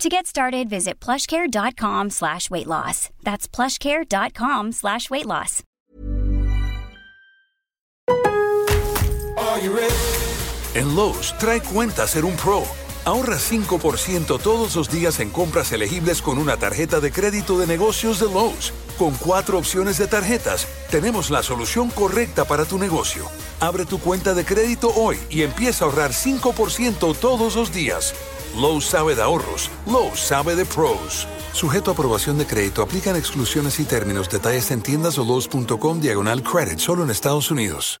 To get started, visit plushcare.com slash weight loss. That's plushcare.com slash weight loss. En Lowe's, trae cuenta ser un pro. Ahorra 5% todos los días en compras elegibles con una tarjeta de crédito de negocios de Lowe's. Con cuatro opciones de tarjetas, tenemos la solución correcta para tu negocio. Abre tu cuenta de crédito hoy y empieza a ahorrar 5% todos los días. Lowe's sabe de ahorros, Lowe's sabe de pros. Sujeto a aprobación de crédito, aplican exclusiones y términos. Detalles en tiendas o Lowe's.com diagonal credit, solo en Estados Unidos.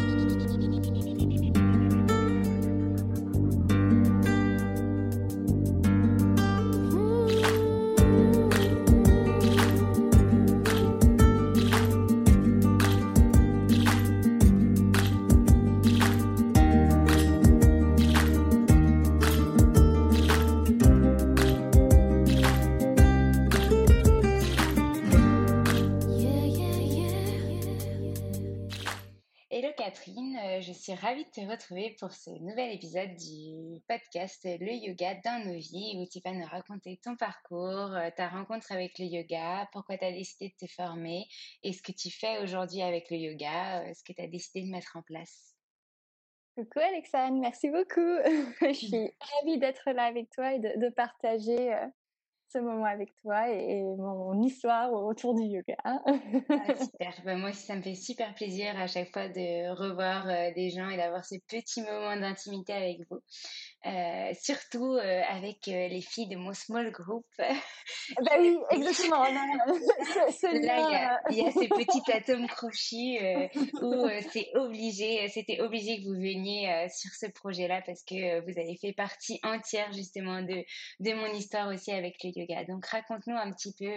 Suis ravie de te retrouver pour ce nouvel épisode du podcast Le Yoga dans nos vies où tu vas nous raconter ton parcours, euh, ta rencontre avec le yoga, pourquoi tu as décidé de te former et ce que tu fais aujourd'hui avec le yoga, euh, ce que tu as décidé de mettre en place. Coucou Alexandre, merci beaucoup. Je suis ravie d'être là avec toi et de, de partager euh, ce moment avec toi et, et mon histoire autour du yoga. Ah, super, Ben, moi aussi ça me fait super plaisir à chaque fois de revoir euh, des gens et d'avoir ces petits moments d'intimité avec vous. Euh, surtout euh, avec euh, les filles de mon small group. bah oui, exactement. ce- ce Là, il y, a, lien, il y a ce petit atome crochu euh, où c'est obligé, c'était obligé que vous veniez sur ce projet-là parce que vous avez fait partie entière justement de, de mon histoire aussi avec le yoga. Donc raconte-nous un petit peu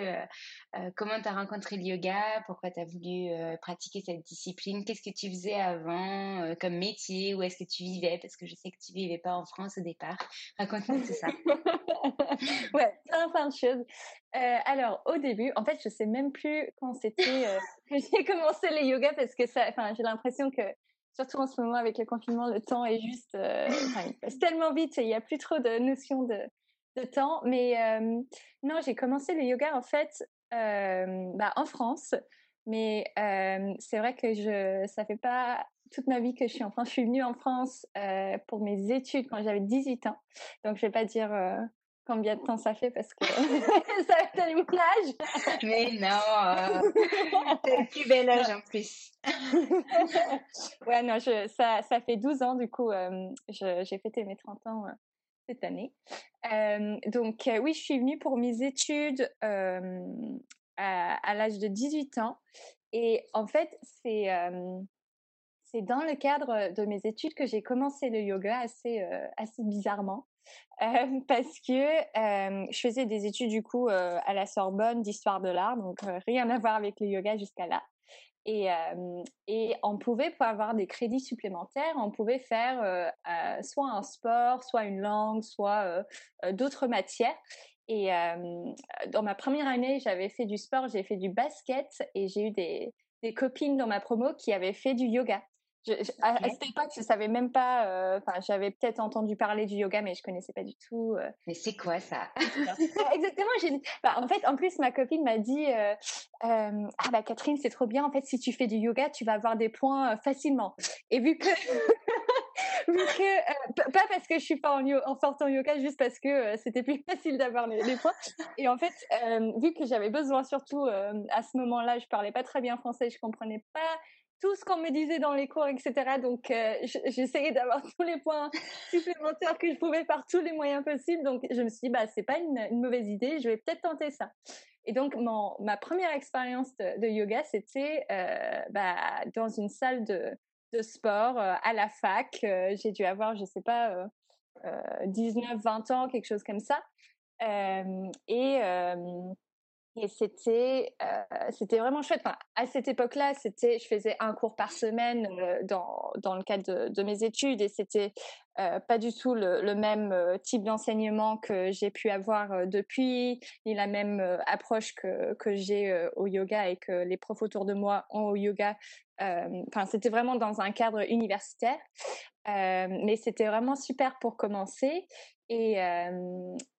comment tu as rencontré le yoga, pourquoi tu as voulu pratiquer cette discipline, qu'est-ce que tu faisais avant comme métier, où est-ce que tu vivais? Parce que je sais que tu vivais pas en France au départ. Raconte-nous tout ça. ouais, plein, de choses. Euh, alors, au début, en fait, je sais même plus quand c'était euh, que j'ai commencé le yoga parce que ça, enfin, j'ai l'impression que, surtout en ce moment avec le confinement, le temps est juste, euh, tellement vite et il n'y a plus trop de notion de, temps. Mais non, j'ai commencé le yoga en fait bah, en France. Mais c'est vrai que je, ça fait pas toute ma vie que je suis en France. Je suis venue en France euh, pour mes études quand j'avais 18 ans. Donc, je vais pas dire euh, combien de temps ça fait parce que ça va être une plage. Mais non, euh, t'as le plus bel âge en plus. ouais, non, je, ça, ça fait 12 ans, du coup, j'ai fêté mes 30 ans cette année. Donc, oui, je suis venue pour mes études à, l'âge de 18 ans. Et en fait, c'est c'est dans le cadre de mes études que j'ai commencé le yoga assez, assez bizarrement. parce que je faisais des études du coup à la Sorbonne d'histoire de l'art, donc rien à voir avec le yoga jusqu'à là. Et, on pouvait, pour avoir des crédits supplémentaires, on pouvait faire soit un sport, soit une langue, soit d'autres matières. Et dans ma première année, j'avais fait du sport, j'ai fait du basket et j'ai eu des copines dans ma promo qui avaient fait du yoga. Je, à, cette époque, je savais même pas. euh, Enfin, j'avais peut-être entendu parler du yoga, mais je connaissais pas du tout. euh. Mais c'est quoi ça? Exactement. J'ai. bah, en fait, en plus, ma copine m'a dit euh, Ah bah Catherine, c'est trop bien. En fait, si tu fais du yoga, tu vas avoir des points facilement. Et vu que vu que pas parce que je suis pas en, en sortant yoga, juste parce que c'était plus facile d'avoir les, les points. Et en fait, vu que j'avais besoin, surtout à ce moment-là, je parlais pas très bien français, je comprenais pas tout ce qu'on me disait dans les cours, etc. Donc, euh, j'essayais d'avoir tous les points supplémentaires que je pouvais par tous les moyens possibles. Donc, je me suis dit, bah, c'est pas une, mauvaise idée, je vais peut-être tenter ça. Et donc, mon, ma première expérience de, yoga, c'était euh, bah, dans une salle de, de sport euh, à la fac. J'ai dû avoir, je sais pas, euh, euh, 19, 20 ans, quelque chose comme ça. Et et c'était euh, c'était vraiment chouette. À cette époque-là, c'était je faisais un cours par semaine euh, dans dans le cadre de, de mes études et c'était euh, pas du tout le, même euh, type d'enseignement que j'ai pu avoir euh, depuis, ni la même approche que que j'ai au yoga et que les profs autour de moi ont au yoga. Enfin, c'était vraiment dans un cadre universitaire, mais c'était vraiment super pour commencer. Et,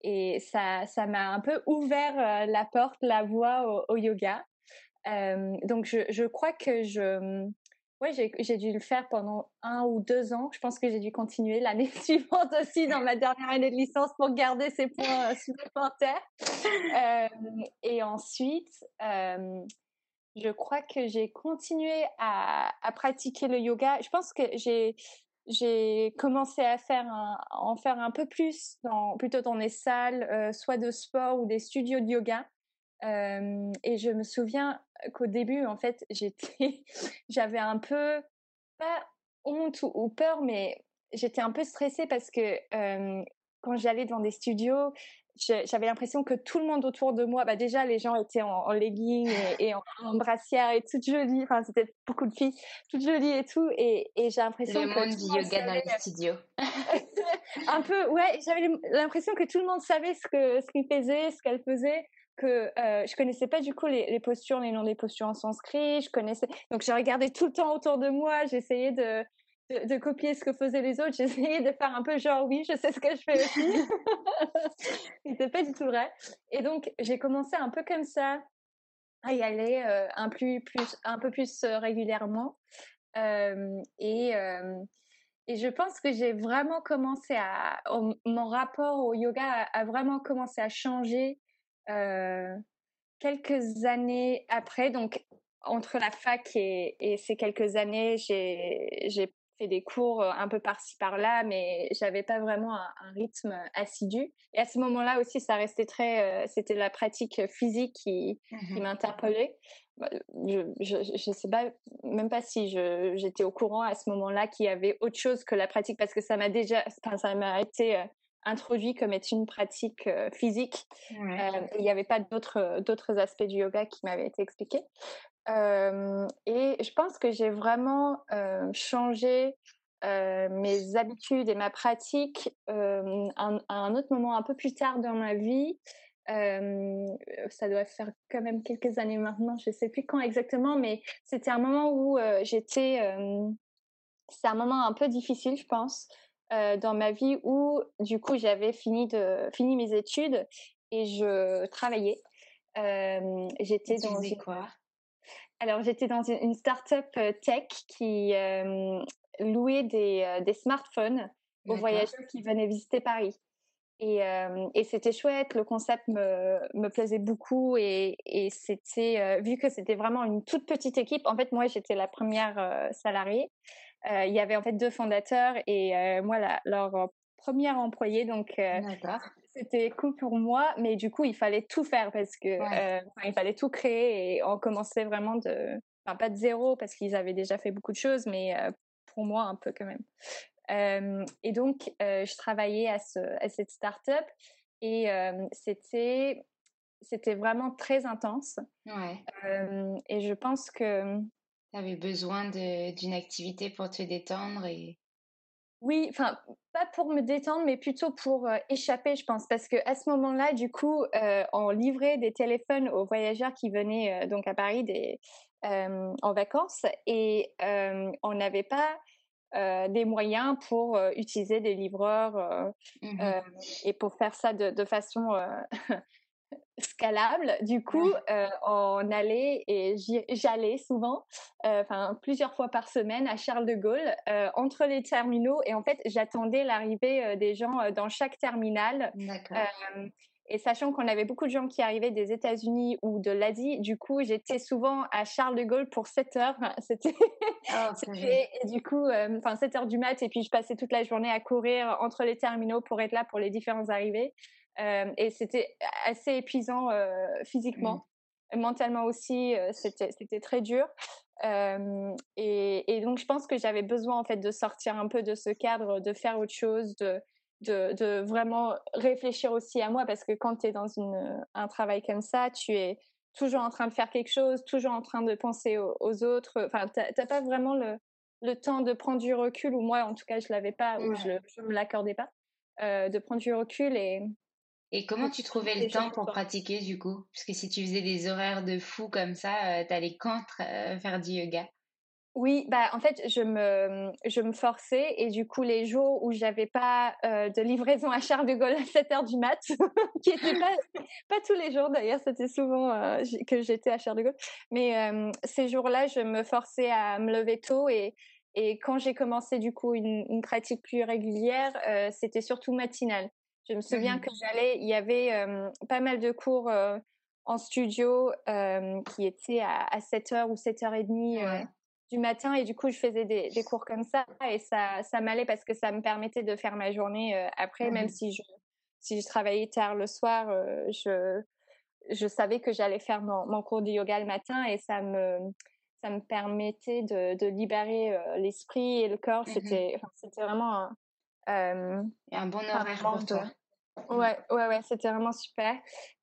et ça, ça m'a un peu ouvert la porte, la voie au, au yoga. Donc, je, je crois que je, ouais, j'ai, dû le faire pendant un ou deux ans. Je pense que j'ai dû continuer l'année suivante aussi dans ma dernière année de licence pour garder ces points euh, supplémentaires. Euh, et ensuite, euh, je crois que j'ai continué à, pratiquer le yoga. Je pense que j'ai commencé à en faire un peu plus plutôt dans des salles, soit de sport ou des studios de yoga. Euh, et je me souviens qu'au début, en fait, j'étais, j'avais un peu pas honte ou, ou peur, mais j'étais un peu stressée parce que euh, quand j'allais dans des studios, j'avais l'impression que tout le monde autour de moi, bah déjà les gens étaient en, en legging et, et en, en brassière et toutes jolies, enfin c'était beaucoup de filles, toutes jolies et tout, et, et j'ai l'impression Le monde du yoga dans les studios. un peu, ouais, j'avais l'impression que tout le monde savait ce que ce qu'il faisait, ce qu'elle faisait, que euh, je connaissais pas du coup les, les postures, les noms des postures en sanskrit, je connaissais, donc j'ai regardé tout le temps autour de moi, j'essayais de, de copier ce que faisaient les autres, j'essayais de faire un peu genre oui, je sais ce que je fais aussi, c'était pas du tout vrai, et donc j'ai commencé un peu comme ça à y aller euh, un plus plus un peu plus euh, régulièrement, Euh, et et je pense que j'ai vraiment commencé à, mon rapport au yoga a, vraiment commencé à changer quelques années après. Donc, entre la fac et, et ces quelques années, j'ai, fait des cours euh, un peu par-ci par-là, mais j'avais pas vraiment un, un rythme assidu. Et à ce moment-là aussi, ça restait très, euh, c'était la pratique physique qui, qui m'interpellait. Bah, Je, je, je sais pas, même pas si j'étais au courant à ce moment-là qu'il y avait autre chose que la pratique parce que ça m'a déjà, enfin, ça m'a été euh, introduit comme étant une pratique euh, physique. Ouais. Euh, il n'y avait pas d'autres, d'autres aspects du yoga qui m'avaient été expliqués. Euh, et je pense que j'ai vraiment euh, changé euh, mes habitudes et ma pratique euh, un- à un autre moment un peu plus tard dans ma vie. Euh, ça doit faire quand même quelques années maintenant, je sais plus quand exactement, mais c'était un moment où euh, j'étais, euh, c'est un moment un peu difficile, je pense, euh, dans ma vie où du coup j'avais fini de fini mes études et je travaillais. Euh, j'étais dans une- quoi? Alors, j'étais dans une, start-up euh, tech qui louait des, des smartphones aux voyageurs qui venaient visiter Paris. Et, euh, et c'était chouette, le concept me, me plaisait beaucoup et, et c'était, euh, vu que c'était vraiment une toute petite équipe, en fait, moi, j'étais la première euh, salariée. Euh, il y avait en fait deux fondateurs et euh, moi, la, leur première employée. Donc, euh, c'était cool pour moi, mais du coup, il fallait tout faire parce que il fallait tout créer et on commençait vraiment de, enfin pas de zéro parce qu'ils avaient déjà fait beaucoup de choses, mais pour moi un peu quand même. et donc, je travaillais à, ce, à cette start-up et c'était c'était vraiment très intense. Ouais. et je pense que tu avais besoin d'une activité pour te détendre et oui, enfin, pas pour me détendre, mais plutôt pour échapper, je pense, parce que à ce moment-là, du coup, on livrait des téléphones aux voyageurs qui venaient donc à Paris des, en vacances. Et on n'avait pas des moyens pour utiliser des livreurs mmh et pour faire ça de, de façon scalable. Du coup, euh, on allait et j'allais souvent, euh, enfin plusieurs fois par semaine à Charles de Gaulle euh, entre les terminaux et en fait j'attendais l'arrivée des gens dans chaque terminal. et sachant qu'on avait beaucoup de gens qui arrivaient des États-Unis ou de l'Asie, du coup j'étais souvent à Charles de Gaulle pour 7 heures. C'était oh, et du coup, enfin 7 heures du mat et puis je passais toute la journée à courir entre les terminaux pour être là pour les différents arrivées. Et c'était assez épuisant physiquement. Mmh. Mentalement aussi, c'était très dur. Et, et, donc, je pense que j'avais besoin en fait de sortir un peu de ce cadre, de faire autre chose, de, de, de vraiment réfléchir aussi à moi, parce que quand tu es dans une, un travail comme ça, tu es toujours en train de faire quelque chose, toujours en train de penser aux, autres. Enfin, t'as pas vraiment le, le temps de prendre du recul, ou moi, en tout cas, je l'avais pas, ou je, je me l'accordais pas, de prendre du recul et, et comment tu trouvais le temps pour pratiquer du coup? Parce que si tu faisais des horaires de fou comme ça, tu euh, t'allais quand euh, faire du yoga. Oui, bah en fait, je me, je me forçais et du coup, les jours où j'avais pas euh, de livraison à Charles de Gaulle à 7 heures du mat, qui était pas, pas tous les jours d'ailleurs, c'était souvent que j'étais à Charles de Gaulle, mais ces jours-là, je me forçais à me lever tôt et, et quand j'ai commencé du coup une, une pratique plus régulière, c'était surtout matinale. Je me souviens mmh que j'allais, il y avait pas mal de cours en studio qui étaient à, 7h ou 7h30 du matin et du coup je faisais des, cours comme ça et ça, ça m'allait parce que ça me permettait de faire ma journée après, même mmh si je, si je travaillais tard le soir, je, je savais que j'allais faire mon, cours de yoga le matin et ça me, ça me permettait de, de libérer l'esprit et le corps. Mmh c'était, c'était vraiment euh, un bon horaire pour toi. Ouais, ouais, ouais, c'était vraiment super.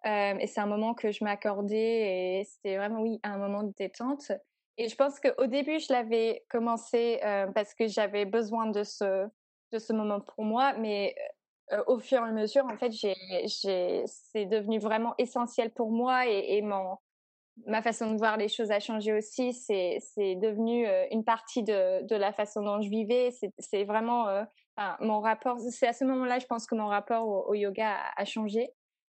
Euh, et c'est un moment que je m'accordais et c'était vraiment, oui, un moment de détente. Et je pense qu'au début, je l'avais commencé euh, parce que j'avais besoin de ce, de ce moment pour moi, mais au fur et à mesure, en fait, j'ai, j'ai, c'est devenu vraiment essentiel pour moi et, et mon, ma façon de voir les choses a changé aussi. C'est, devenu une partie de, de la façon dont je vivais. C'est, c'est vraiment mon rapport, c'est à ce moment-là, je pense que mon rapport au, yoga a, changé.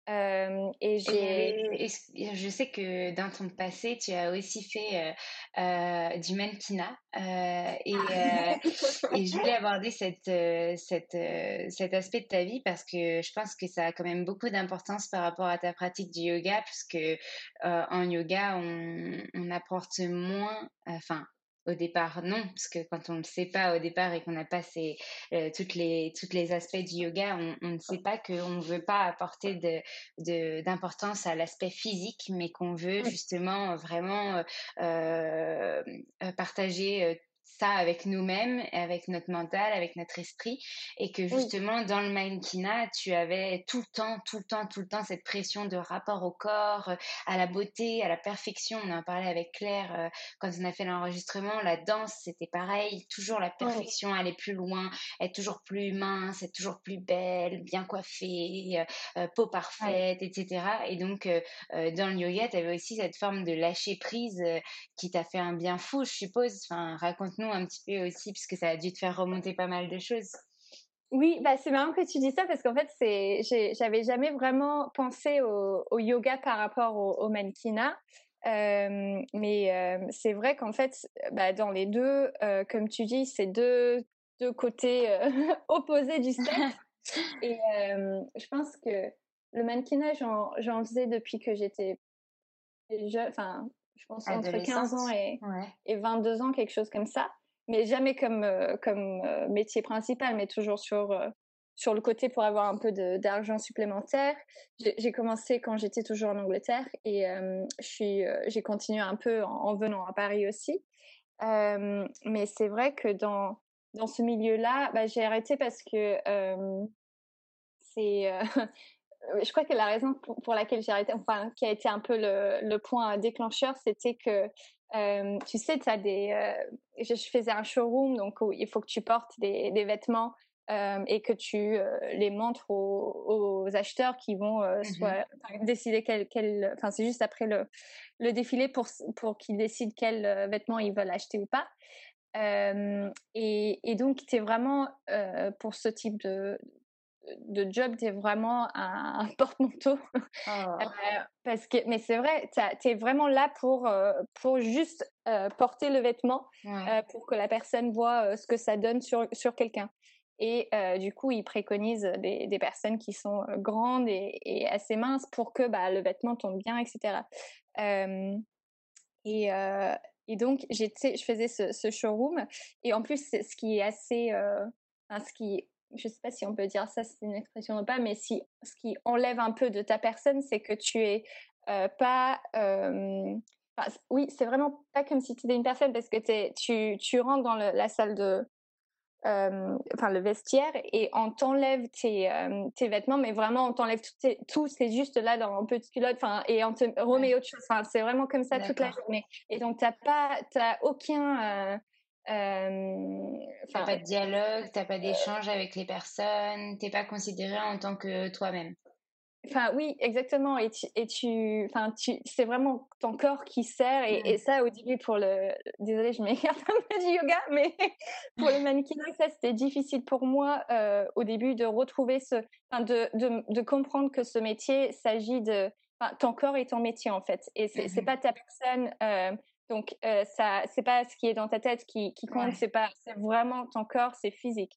Euh, et j'ai. Je sais que dans ton passé, tu as aussi fait euh, euh, du mannequinat et, ah. et, je voulais aborder cette, cette, cet aspect de ta vie parce que je pense que ça a quand même beaucoup d'importance par rapport à ta pratique du yoga parce que en yoga, on, on apporte moins, enfin, au départ, non, parce que quand on ne sait pas au départ et qu'on n'a pas ces, euh, toutes les toutes les aspects du yoga, on, ne sait pas qu'on ne veut pas apporter de d'importance à l'aspect physique, mais qu'on veut justement vraiment euh, euh, partager ça avec nous-mêmes, avec notre mental, avec notre esprit, et que justement dans le mannequinat, tu avais tout le temps, tout le temps, tout le temps cette pression de rapport au corps, euh, à la beauté, à la perfection. On en parlait avec Claire euh, quand on a fait l'enregistrement. La danse, c'était pareil, toujours la perfection, aller plus loin, être toujours plus mince, être toujours plus belle, bien coiffée, euh, peau parfaite, etc. Et donc dans le yoga, tu avais aussi cette forme de lâcher prise qui t'a fait un bien fou, je suppose. Enfin, raconte un petit peu aussi, puisque ça a dû te faire remonter pas mal de choses. Oui, bah c'est marrant que tu dis ça parce qu'en fait, c'est, j'avais jamais vraiment pensé au, yoga par rapport au, mannequinat. Euh, mais euh, c'est vrai qu'en fait, bah, dans les deux, euh, comme tu dis, c'est deux, deux côtés opposés du spectre. Et je pense que le mannequinat, j'en faisais depuis que j'étais jeune, enfin, je pense entre 15 ans et, et 22 ans, quelque chose comme ça. Mais jamais comme, euh, comme euh, métier principal, mais toujours sur, euh, sur le côté pour avoir un peu d'argent supplémentaire. J'ai commencé quand j'étais toujours en Angleterre et j'ai continué un peu en, venant à Paris aussi. mais c'est vrai que dans, dans ce milieu-là, bah, j'ai arrêté parce que c'est je crois que la raison pour, laquelle j'ai arrêté, enfin, qui a été un peu le, le point déclencheur, c'était que, euh, tu sais, as des, euh, je, faisais un showroom, donc il faut que tu portes des, des vêtements euh, et que tu les montres aux, aux, acheteurs qui vont mmh soit décider quel, quel enfin, c'est juste après le, le défilé pour, pour qu'ils décident quels vêtements ils veulent acheter ou pas. et, et, donc, tu es vraiment, pour ce type de, de job, tu es vraiment un, porte-manteau. Oh. parce que, mais c'est vrai, tu es vraiment là pour, pour juste porter le vêtement, pour que la personne voit ce que ça donne sur, sur quelqu'un. Et du coup, ils préconisent des, des personnes qui sont grandes et, assez minces pour que bah, le vêtement tombe bien, etc. et, et donc, je faisais ce, ce, showroom. Et en plus, ce qui est assez... ce qui je sais pas si on peut dire ça, c'est une expression ou pas, mais si ce qui enlève un peu de ta personne, c'est que tu es euh, pas. Euh, oui, c'est vraiment pas comme si tu étais une personne parce que tu, tu rentres dans la salle de. Euh, enfin, le vestiaire et on t'enlève tes, tes vêtements, mais vraiment on t'enlève tout, tout c'est juste là dans un petit culotte, enfin, et on te remet autre chose. Enfin, c'est vraiment comme ça toute la journée. Et donc, t'as pas, t'as aucun, euh, t'as pas de dialogue, t'as pas d'échange avec les personnes, t'es pas considéré en tant que toi-même. Enfin oui, exactement. Et tu, et tu, enfin tu, c'est vraiment ton corps qui sert. Et, et, ça, au début, pour le, désolé, je m'écarte un peu du yoga, mais pour le mannequinat, ça c'était difficile pour moi euh, au début de retrouver ce, enfin de, de, de comprendre que ce métier s'agit de, enfin, ton corps est ton métier en fait, et c'est, c'est mmh pas ta personne. Euh, donc, euh, ça, c'est pas ce qui est dans ta tête qui, qui compte, c'est pas, c'est vraiment ton corps, c'est physique.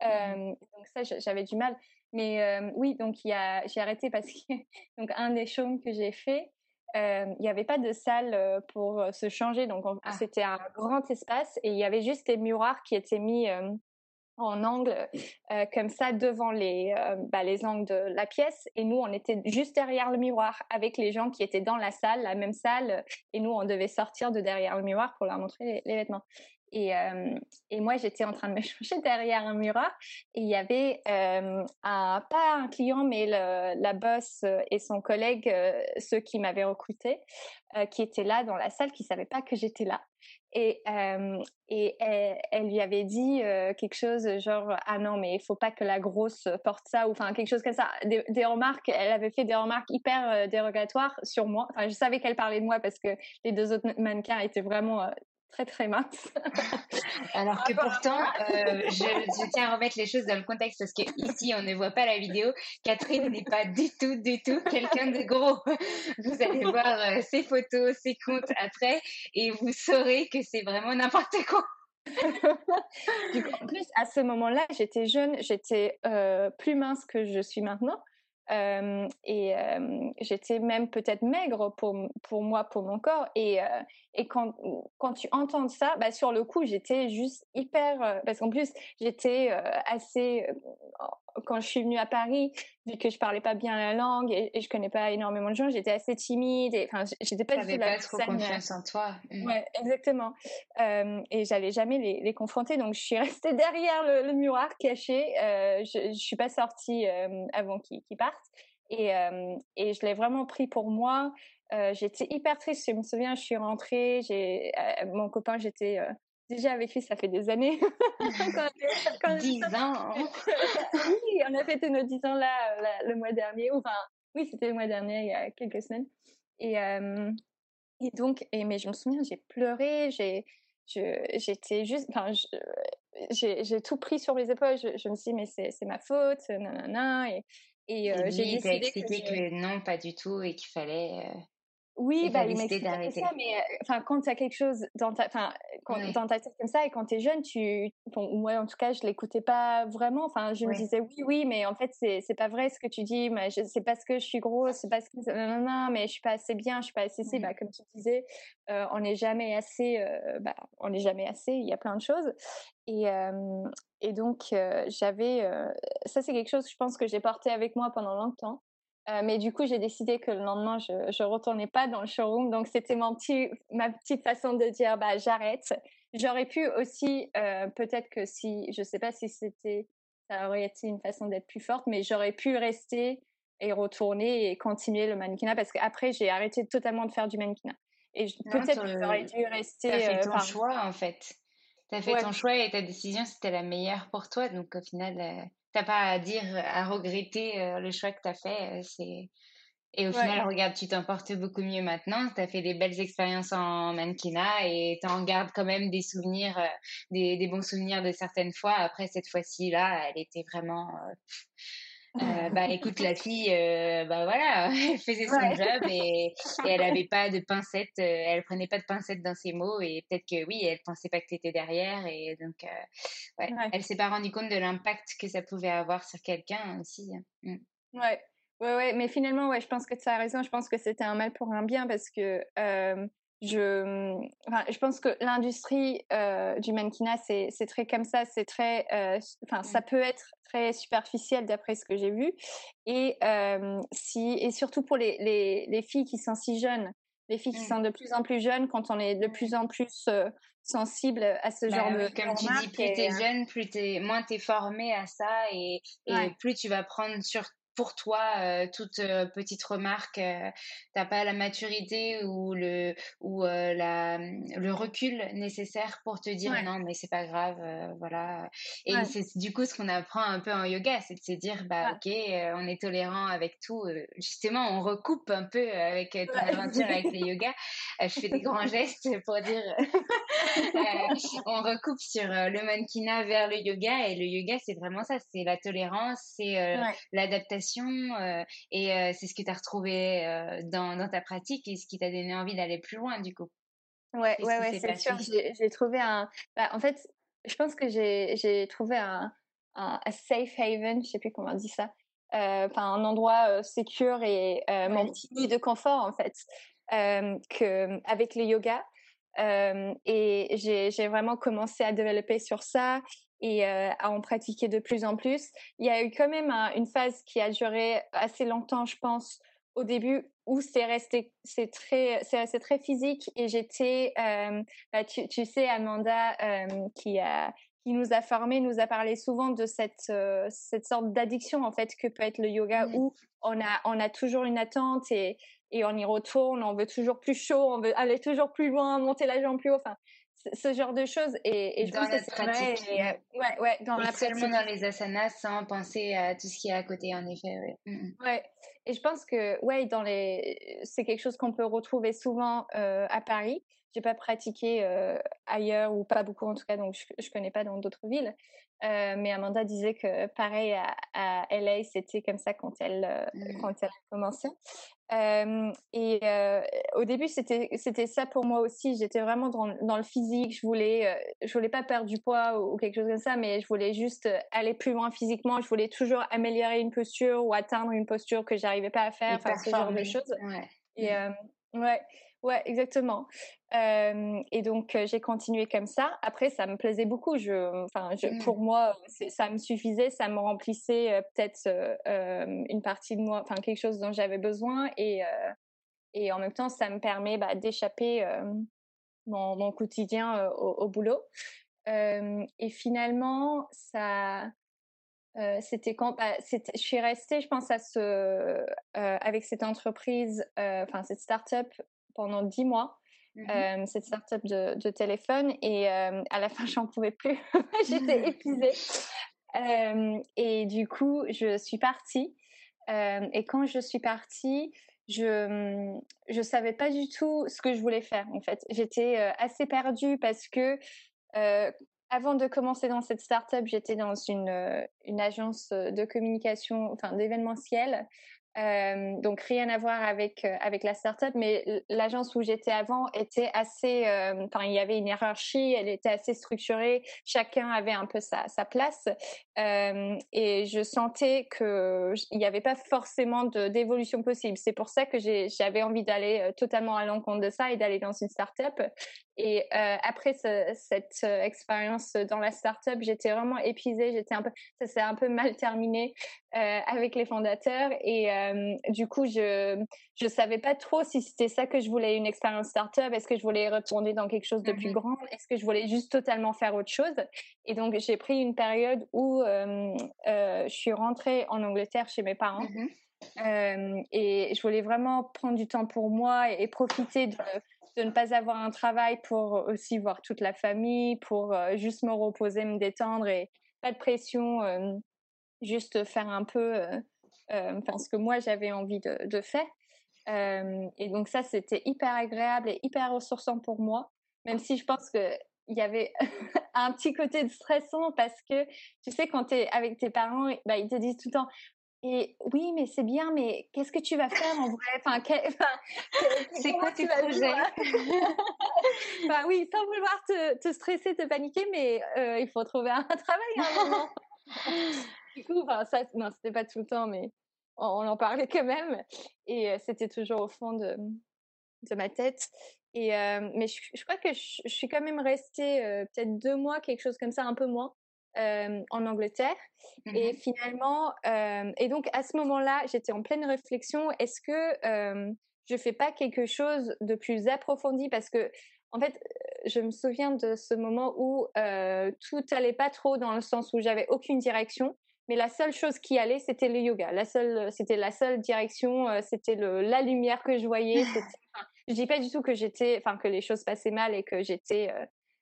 Mmh euh, donc ça, j'avais du mal. Mais euh, oui, donc il y a, j'ai arrêté parce que donc un des shows que j'ai fait, il n'y avait pas de salle pour se changer, donc ah. c'était un grand espace et il y avait juste des miroirs qui étaient mis en angle euh, comme ça devant les, euh, bah, les angles de la pièce. Et nous on était juste derrière le miroir avec les gens qui étaient dans la salle, la même salle. Et nous on devait sortir de derrière le miroir pour leur montrer les, vêtements. Et, euh, et moi j'étais en train de me changer derrière un miroir. Et il y avait un pas un client mais la boss et son collègue ceux qui m'avaient recruté qui étaient là dans la salle qui savaient pas que j'étais là et, euh, et elle, lui avait dit euh, quelque chose genre ah non mais il faut pas que la grosse porte ça ou enfin quelque chose comme ça. Des, remarques elle avait fait des remarques hyper euh, dérogatoires sur moi. Enfin je savais qu'elle parlait de moi parce que les deux autres mannequins étaient vraiment très très mince. Alors que pourtant, euh, je, tiens à remettre les choses dans le contexte parce que ici on ne voit pas la vidéo. Catherine n'est pas du tout, du tout quelqu'un de gros. Vous allez voir euh, ses photos, ses comptes après et vous saurez que c'est vraiment n'importe quoi. en plus, à ce moment-là, j'étais jeune, j'étais euh, plus mince que je suis maintenant et j'étais même peut-être maigre pour, pour moi, pour mon corps. Et, et quand, quand tu entends ça, bah, sur le coup, j'étais juste hyper... parce qu'en plus, j'étais assez... quand je suis venue à Paris, vu que je parlais pas bien la langue et, je connais pas énormément de gens, j'étais assez timide. Et enfin, j'étais pas du tout pas trop confiance en toi. Mmh. Ouais, exactement. et j'allais jamais les, les, confronter, donc je suis restée derrière le, miroir caché. je, je suis pas sortie avant qu'ils partent. Et, et je l'ai vraiment pris pour moi. j'étais hyper triste. Je me souviens, je suis rentrée. J'ai mon copain, j'étais déjà avec lui, ça fait des années. Dix ans. oui, on a fêté nos dix ans là, le mois dernier. Enfin, oui, c'était le mois dernier, il y a quelques semaines. Et, et donc, et, mais je me souviens, j'ai pleuré. J'ai j'étais juste, enfin, j'ai tout pris sur les épaules. Je, je me suis dit, mais c'est ma faute, nanana. Et, et, euh, j'ai décidé expliqué que, non, pas du tout, et qu'il fallait. Euh, oui, bah, il m'expliquait ça, mais enfin, quand tu as quelque chose dans ta, enfin, dans ta tête comme ça, et quand tu es jeune, tu, bon, moi en tout cas, je l'écoutais pas vraiment. Enfin, je me disais oui, oui, mais en fait, c'est, c'est pas vrai ce que tu dis. Mais c'est parce que je suis grosse, c'est parce que non, non, non, mais je suis pas assez bien, je suis pas assez. Bah, comme tu disais, euh, on n'est jamais assez. bah, on n'est jamais assez. Il y a plein de choses. Et Et donc, j'avais, ça c'est quelque chose, je pense que j'ai porté avec moi pendant longtemps. Mais du coup, j'ai décidé que le lendemain, je ne retournais pas dans le showroom. Donc, c'était mon petit, ma petite façon de dire, bah, j'arrête. J'aurais pu aussi, peut-être que si, je ne sais pas si c'était, ça aurait été une façon d'être plus forte, mais j'aurais pu rester et retourner et continuer le mannequinat parce qu'après, j'ai arrêté totalement de faire du mannequinat. Et peut-être que j'aurais dû rester. Tu fait ton choix, en fait. Tu as fait ton choix et ta décision, c'était la meilleure pour toi. Donc, au final, t'as pas à dire, à regretter le choix que tu as fait. c'est... Et au final, regarde, tu t'en portes beaucoup mieux maintenant. Tu as fait des belles expériences en mannequinat et tu en gardes quand même des souvenirs, des, des, bons souvenirs de certaines fois. Après, cette fois-ci, là, elle était vraiment euh, bah écoute la fille euh, bah voilà elle faisait son job et, elle avait pas de pincettes euh, elle prenait pas de pincettes dans ses mots et peut-être que oui elle pensait pas que tu étais derrière et donc ouais, elle s'est pas rendue compte de l'impact que ça pouvait avoir sur quelqu'un aussi mmh. ouais. Ouais ouais mais finalement ouais je pense que tu as raison je pense que c'était un mal pour un bien parce que je, enfin, je pense que l'industrie euh, du mannequinat, c'est, c'est très comme ça, c'est très, euh, enfin, ça peut être très superficiel d'après ce que j'ai vu. Et, euh, si, et surtout pour les, les, les, filles qui sont si jeunes, les filles qui sont de plus en plus jeunes, quand on est de plus en plus sensible à ce bah genre de. Comme tu dis, plus tu es jeune, plus t'es, moins tu es formé à ça et, et plus tu vas prendre sur pour toi euh, toute euh, petite remarque euh, t'as pas la maturité ou le ou la le recul nécessaire pour te dire non mais c'est pas grave voilà et c'est du coup ce qu'on apprend un peu en yoga c'est de se dire bah ok on est tolérant avec tout justement on recoupe un peu avec ton aventure avec le yoga. Je fais des grands gestes pour dire on recoupe sur le mannequinat vers le yoga et le yoga c'est vraiment ça c'est la tolérance c'est l'adaptation euh, et euh, c'est ce que tu as retrouvé euh, dans, dans, ta pratique et ce qui t'a donné envie d'aller plus loin du coup. Ouais, ouais, ouais, c'est sûr. J'ai trouvé un. Bah, en fait, je pense que j'ai trouvé un, un, safe haven, je sais plus comment on dit ça. Enfin, un endroit sécure et mon petit nid de confort en fait. que avec le yoga. et j'ai vraiment commencé à développer sur ça et euh, à en pratiquer de plus en plus. Il y a eu quand même une phase qui a duré assez longtemps, je pense, au début où c'est resté, c'est très, c'est resté très physique et j'étais, euh, bah, tu, tu, sais, Amanda, euh, qui a, qui nous a formés, nous a parlé souvent de cette, euh, cette sorte d'addiction en fait que peut être le yoga mmh. où on a, on a toujours une attente et, et on y retourne, on veut toujours plus chaud, on veut aller toujours plus loin, monter la jambe plus haut. Enfin, ce genre de choses. Et, et je dans pense que pratique. vrai, et, ouais ouais dans la seulement dans les asanas sans penser à tout ce qui est à côté en effet ouais, mm, mm. ouais. et je pense que ouais dans les c'est quelque chose qu'on peut retrouver souvent euh, à Paris j'ai pas pratiqué euh, ailleurs ou pas beaucoup en tout cas donc je, je connais pas dans d'autres villes euh, mais Amanda disait que pareil à, à LA c'était comme ça quand elle euh, mmh. quand elle a commencé et au début c'était c'était ça pour moi aussi j'étais vraiment dans, dans, le physique je voulais je voulais pas perdre du poids ou, quelque chose comme ça mais je voulais juste aller plus loin physiquement je voulais toujours améliorer une posture ou atteindre une posture que j'arrivais pas à faire enfin ce genre de choses ouais. et ouais Ouais, exactement. Euh, et donc j'ai continué comme ça. Après, ça me plaisait beaucoup. Je, enfin, je, mmh. pour moi, ça me suffisait, ça me remplissait peut-être une partie de moi, enfin quelque chose dont j'avais besoin. Et et en même temps, ça me permet bah, d'échapper mon, mon, quotidien au, au, boulot. et finalement, ça, euh, c'était quand bah, je suis restée, je pense, à ce, euh, avec cette entreprise, enfin cette start-up pendant dix mois. Mmh euh, cette startup de, de téléphone et euh, à la fin j'en pouvais plus. J'étais épuisée. Euh, et du coup je suis partie. Et quand je suis partie je je savais pas du tout ce que je voulais faire en fait. J'étais assez perdue parce que avant de commencer dans cette startup, j'étais dans une, une agence de communication, enfin d'événementiel, euh, donc rien à voir avec euh, avec la startup, mais l'agence où j'étais avant était assez, euh, enfin il y avait une hiérarchie, elle était assez structurée, chacun avait un peu sa sa place, et je sentais que il n'y avait pas forcément d'évolution possible. C'est pour ça que j'avais envie d'aller totalement à l'encontre de ça et d'aller dans une startup. Et euh, après cette euh, expérience dans la startup, j'étais vraiment épuisée. J'étais un peu, ça s'est un peu mal terminé euh, avec les fondateurs. Et du coup, je je savais pas trop si c'était ça que je voulais, une expérience startup. Est-ce que je voulais retourner dans quelque chose de plus mmh grand? Est-ce que je voulais juste totalement faire autre chose? Et donc, j'ai pris une période où je suis rentrée en Angleterre chez mes parents. Mmh et je voulais vraiment prendre du temps pour moi et profiter de de ne pas avoir un travail pour aussi voir toute la famille, pour euh, juste me reposer, me détendre et pas de pression, euh, juste faire un peu euh, enfin, ce que moi j'avais envie de, de faire. et donc ça, c'était hyper agréable et hyper ressourçant pour moi, même si je pense que il y avait un petit côté de stressant parce que tu sais quand tu es avec tes parents bah, ils te disent tout le temps et oui, mais c'est bien, mais qu'est-ce que tu vas faire en vrai? Enfin, C'est quoi tes projets? Enfin oui, sans vouloir te, te, stresser, te paniquer, mais euh, il faut trouver un travail à un moment. du coup, enfin, ça, non, c'était pas tout le temps, mais on, en parlait quand même. Et euh, c'était toujours au fond de, de ma tête. Et, euh, mais je, crois que je, je, suis quand même restée peut-être deux mois, quelque chose comme ça, un peu moins. Euh, en Angleterre. Et mmh finalement, euh, et donc à ce moment-là, j'étais en pleine réflexion. Est-ce que euh, je fais pas quelque chose de plus approfondi? Parce que en fait, je me souviens de ce moment où tout allait pas trop dans le sens où j'avais aucune direction, mais la seule chose qui allait, c'était le yoga. La seule, c'était la seule direction, c'était la lumière que je voyais. je dis pas du tout que j'étais, enfin que les choses passaient mal et que j'étais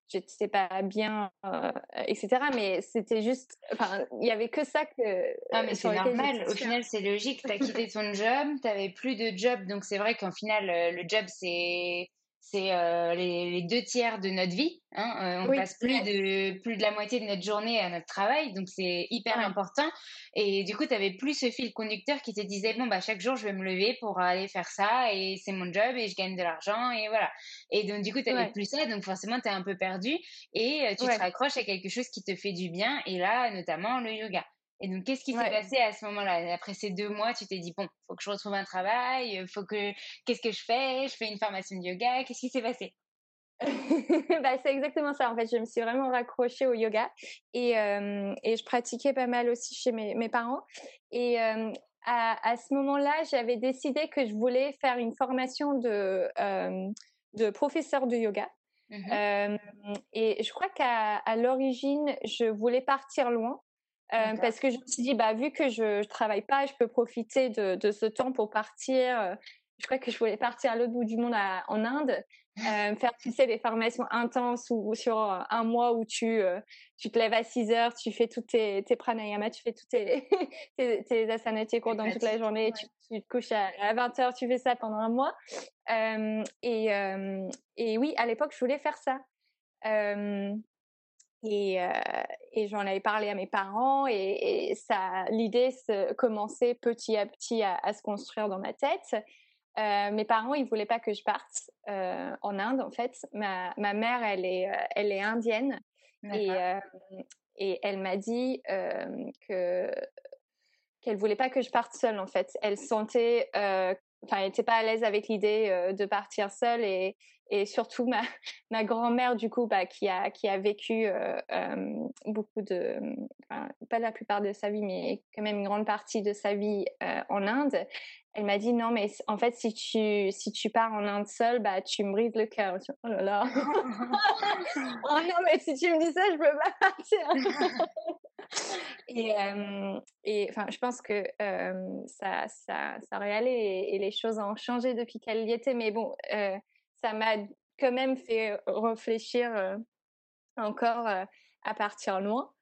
j'étais pas bien, euh, etc. Mais c'était juste, enfin, il y avait que ça que. Ah, mais c'est normal. Au final, c'est logique. Tu as quitté ton job, tu n'avais plus de job. Donc, c'est vrai qu'en final, euh, le job, c'est c'est euh, les, deux tiers de notre vie. Hein. Euh, on passe plus de plus de la moitié de notre journée à notre travail, donc c'est hyper important. Et du coup, tu avais plus ce fil conducteur qui te disait bon bah chaque jour je vais me lever pour aller faire ça et c'est mon job et je gagne de l'argent et voilà. Et donc du coup, tu n'avais plus ça, donc forcément tu es un peu perdu et euh, tu te raccroches à quelque chose qui te fait du bien et là notamment le yoga. Et donc, qu'est-ce qui s'est passé à ce moment-là? Après ces deux mois, tu t'es dit, bon, faut que je retrouve un travail, faut que, qu'est-ce que je fais? Je fais une formation de yoga, qu'est-ce qui s'est passé? Bah, c'est exactement ça. En fait, je me suis vraiment raccrochée au yoga et, euh, et je pratiquais pas mal aussi chez mes, mes parents. Et euh, à, à, ce moment-là, j'avais décidé que je voulais faire une formation de, euh, de professeur de yoga. Mmh et je crois qu'à l'origine, je voulais partir loin. Euh, parce que je me suis dit, bah, vu que je, je travaille pas, je peux profiter de, de ce temps pour partir. Euh, je crois que je voulais partir à l'autre bout du monde en Inde, euh, faire tu sais des formations intenses ou, sur un mois où tu euh, tu te lèves à 6 heures, tu fais tous tes, tes pranayamas, tu fais tous tes tes, tes asanas, tes cours dans toute la journée, tu, tu, te couches à, à, 20 heures, tu fais ça pendant un mois. Et et oui, à l'époque, je voulais faire ça. Et, euh, et j'en avais parlé à mes parents et, et ça, l'idée commençait petit à petit à, à, se construire dans ma tête. Euh, mes parents, ils voulaient pas que je parte euh, en Inde, en fait. Ma, ma mère, elle est, elle est indienne et, et elle m'a dit que qu'elle voulait pas que je parte seule, en fait. Elle sentait enfin, elle n'était pas à l'aise avec l'idée euh, de partir seule et, et surtout ma, ma grand-mère du coup bah, qui a qui a vécu euh, euh, beaucoup de enfin, pas la plupart de sa vie mais quand même une grande partie de sa vie en Inde elle m'a dit non mais en fait si tu si tu pars en Inde seule bah tu me brises le cœur. Oh là là. Oh non mais si tu me dis ça je peux pas partir et enfin je pense que ça ça ça aurait allé et, les choses ont changé depuis qu'elle y était mais bon ça m'a quand même fait réfléchir encore à partir loin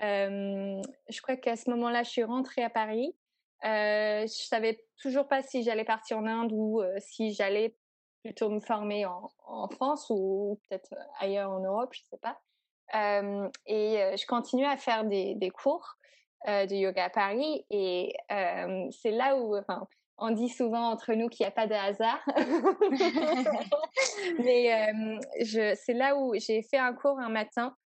je crois qu'à ce moment-là je suis rentrée à Paris je savais toujours pas si j'allais partir en Inde ou si j'allais plutôt me former en, en France ou peut-être ailleurs en Europe, je sais pas. Euh, et euh, je continuais à faire des, des cours euh, de yoga à Paris et c'est là où, enfin, on dit souvent entre nous qu'il n'y a pas de hasard, mais c'est là où j'ai fait un cours un matin.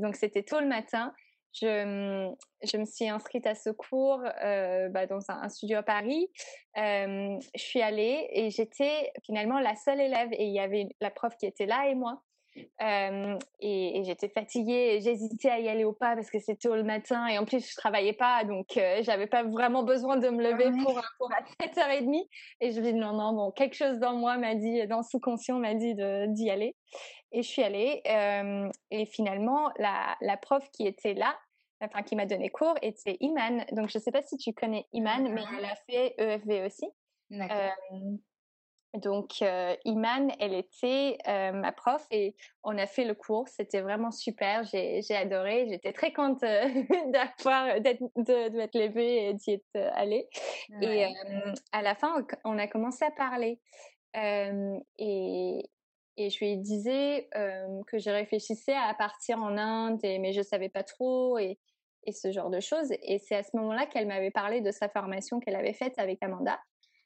donc c'était tôt le matin je, je me suis inscrite à ce cours euh, bah, dans un, studio à Paris. Euh, je suis allée et j'étais finalement la seule élève et il y avait la prof qui était là et moi. Euh, et, j'étais fatiguée, j'hésitais à y aller au pas parce que c'était tôt le matin et en plus je travaillais pas donc euh, j'avais pas vraiment besoin de me lever pour, pour à 7h30 et je me dis non non bon quelque chose dans moi m'a dit dans le sous-conscient m'a dit d'y aller. Et je suis allée euh, et finalement la, la prof qui était là enfin qui m'a donné cours était Iman. Donc je sais pas si tu connais Iman mais elle a fait EFV aussi donc, euh, Iman, elle était euh, ma prof et on a fait le cours. C'était vraiment super. J'ai, adoré. J'étais très contente euh, d'avoir, d'être, de, m'être levée et d'y être allée. Et à la fin, on a commencé à parler. et, et je lui disais que je réfléchissais à partir en Inde, et, mais je savais pas trop et, et ce genre de choses. Et c'est à ce moment-là qu'elle m'avait parlé de sa formation qu'elle avait faite avec Amanda.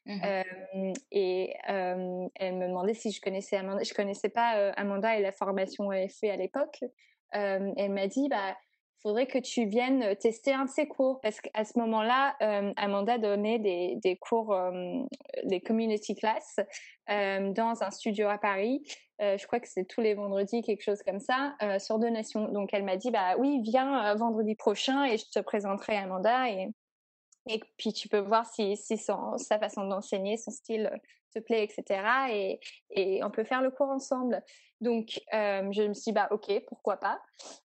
Mmh et elle me demandait si je connaissais Amanda. Je connaissais pas Amanda et la formation fait à l'époque. elle m'a dit, bah, faudrait que tu viennes tester un de ses cours parce qu'à ce moment-là, Amanda donnait des, des cours, des community class dans un studio à Paris. je crois que c'est tous les vendredis, quelque chose comme ça, sur donation. Donc elle m'a dit, bah oui, viens vendredi prochain et je te présenterai Amanda et et puis tu peux voir si, sa façon d'enseigner, son style euh, te plaît, etc. Et, on peut faire le cours ensemble. Donc euh, je me suis dit, bah ok, pourquoi pas.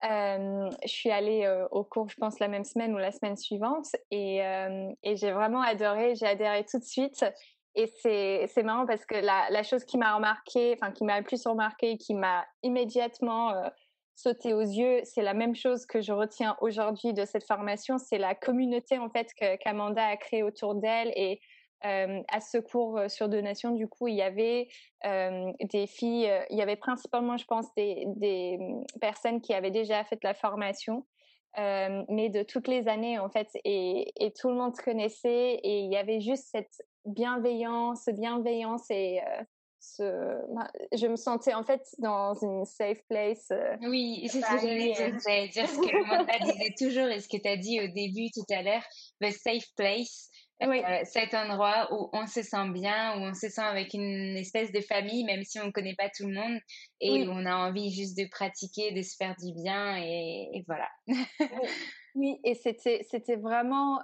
Euh, je suis allée au cours, je pense, la même semaine ou la semaine suivante. Et, j'ai vraiment adoré, j'ai adhéré tout de suite. Et c'est, marrant parce que la, la chose qui m'a remarqué, enfin qui m'a le plus remarqué, qui m'a immédiatement sauter aux yeux. C'est la même chose que je retiens aujourd'hui de cette formation. C'est la communauté en fait qu'Amanda a créée autour d'elle et euh, à ce cours euh, sur donation, du coup, il y avait euh, des filles, il y avait principalement, je pense, des, des, personnes qui avaient déjà fait la formation, mais de toutes les années, en fait, et, et, tout le monde se connaissait, et il y avait juste cette bienveillance, bienveillance et bah, je me sentais en fait dans une safe place. Euh, oui, c'est ce que j'allais dire. J'allais dire ce que Manda disait toujours et ce que tu as dit au début tout à l'heure, the safe place. Oui. Euh, cet endroit où on se sent bien, où on se sent avec une espèce de famille, même si on ne connaît pas tout le monde, et où on a envie juste de pratiquer, de se faire du bien, et, et voilà. Oui, et c'était vraiment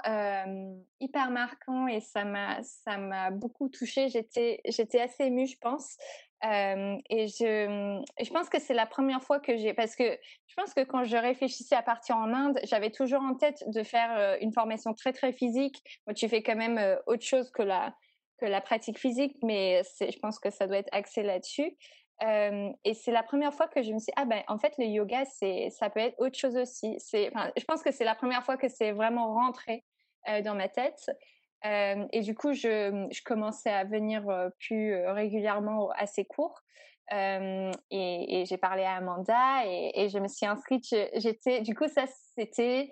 hyper marquant et ça m'a ça m'a beaucoup touchée. J'étais j'étais assez émue, je pense. et je je pense que c'est la première fois que j'ai parce que je pense que quand je réfléchissais à partir en Inde, j'avais toujours en tête de faire une formation très très physique. Moi, tu fais quand même autre chose que la que la pratique physique, mais je pense que ça doit être axé là-dessus et c'est la première fois que je me suis dit, ah ben en fait le yoga c'est ça peut être autre chose aussi. C'est je pense que c'est la première fois que c'est vraiment rentré dans ma tête. et du coup je, je commençais à venir plus régulièrement à ces cours. et, et j'ai parlé à Amanda et, et, je me suis inscrite. J'étais, du coup, ça, c'était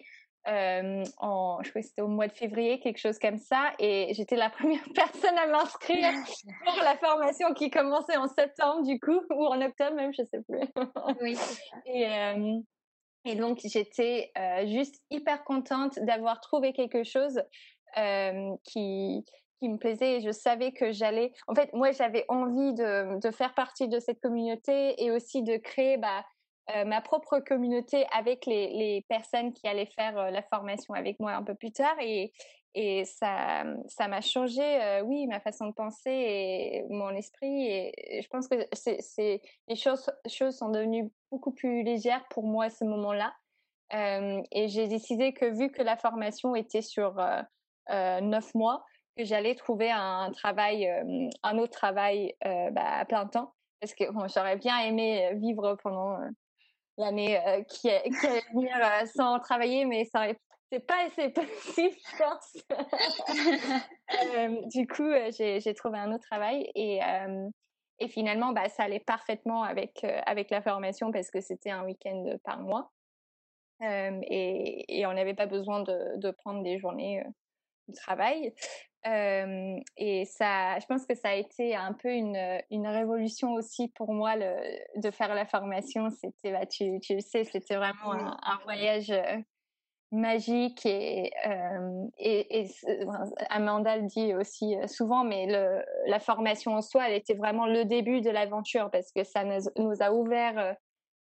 euh, en, je crois que c'était au mois de février, quelque chose comme ça, et j'étais la première personne à m'inscrire pour la formation qui commençait en septembre du coup, ou en octobre même, je sais plus. oui. Et, euh, et donc j'étais euh, juste hyper contente d'avoir trouvé quelque chose qui qui me plaisait et je savais que j'allais. En fait, moi, j'avais envie de, de faire partie de cette communauté et aussi de créer bah, euh, ma propre communauté avec les, personnes qui allaient faire euh, la formation avec moi un peu plus tard et, ça m'a changé euh, oui ma façon de penser et mon esprit et je pense que c'est les choses choses sont devenues beaucoup plus légères pour moi à ce moment-là. Et j'ai décidé que vu que la formation était sur neuf mois que j'allais trouver un travail un autre travail bah, à plein temps parce que j'aurais bien aimé vivre pendant l'année euh, qui, qui allait venir euh, sans travailler, mais ça c'est pas assez possible, je pense. Euh, du coup, j'ai trouvé un autre travail et, et finalement, bah, ça allait parfaitement avec, avec la formation parce que c'était un week-end par mois. Et, et, on n'avait pas besoin de, de, prendre des journées de travail et ça, je pense que ça a été un peu une, une révolution aussi pour moi le, de faire la formation. C'était, bah, tu, tu le sais, c'était vraiment un, voyage magique et, et, Amanda le dit aussi souvent, mais le, la formation en soi, elle était vraiment le début de l'aventure parce que ça nous, a ouvert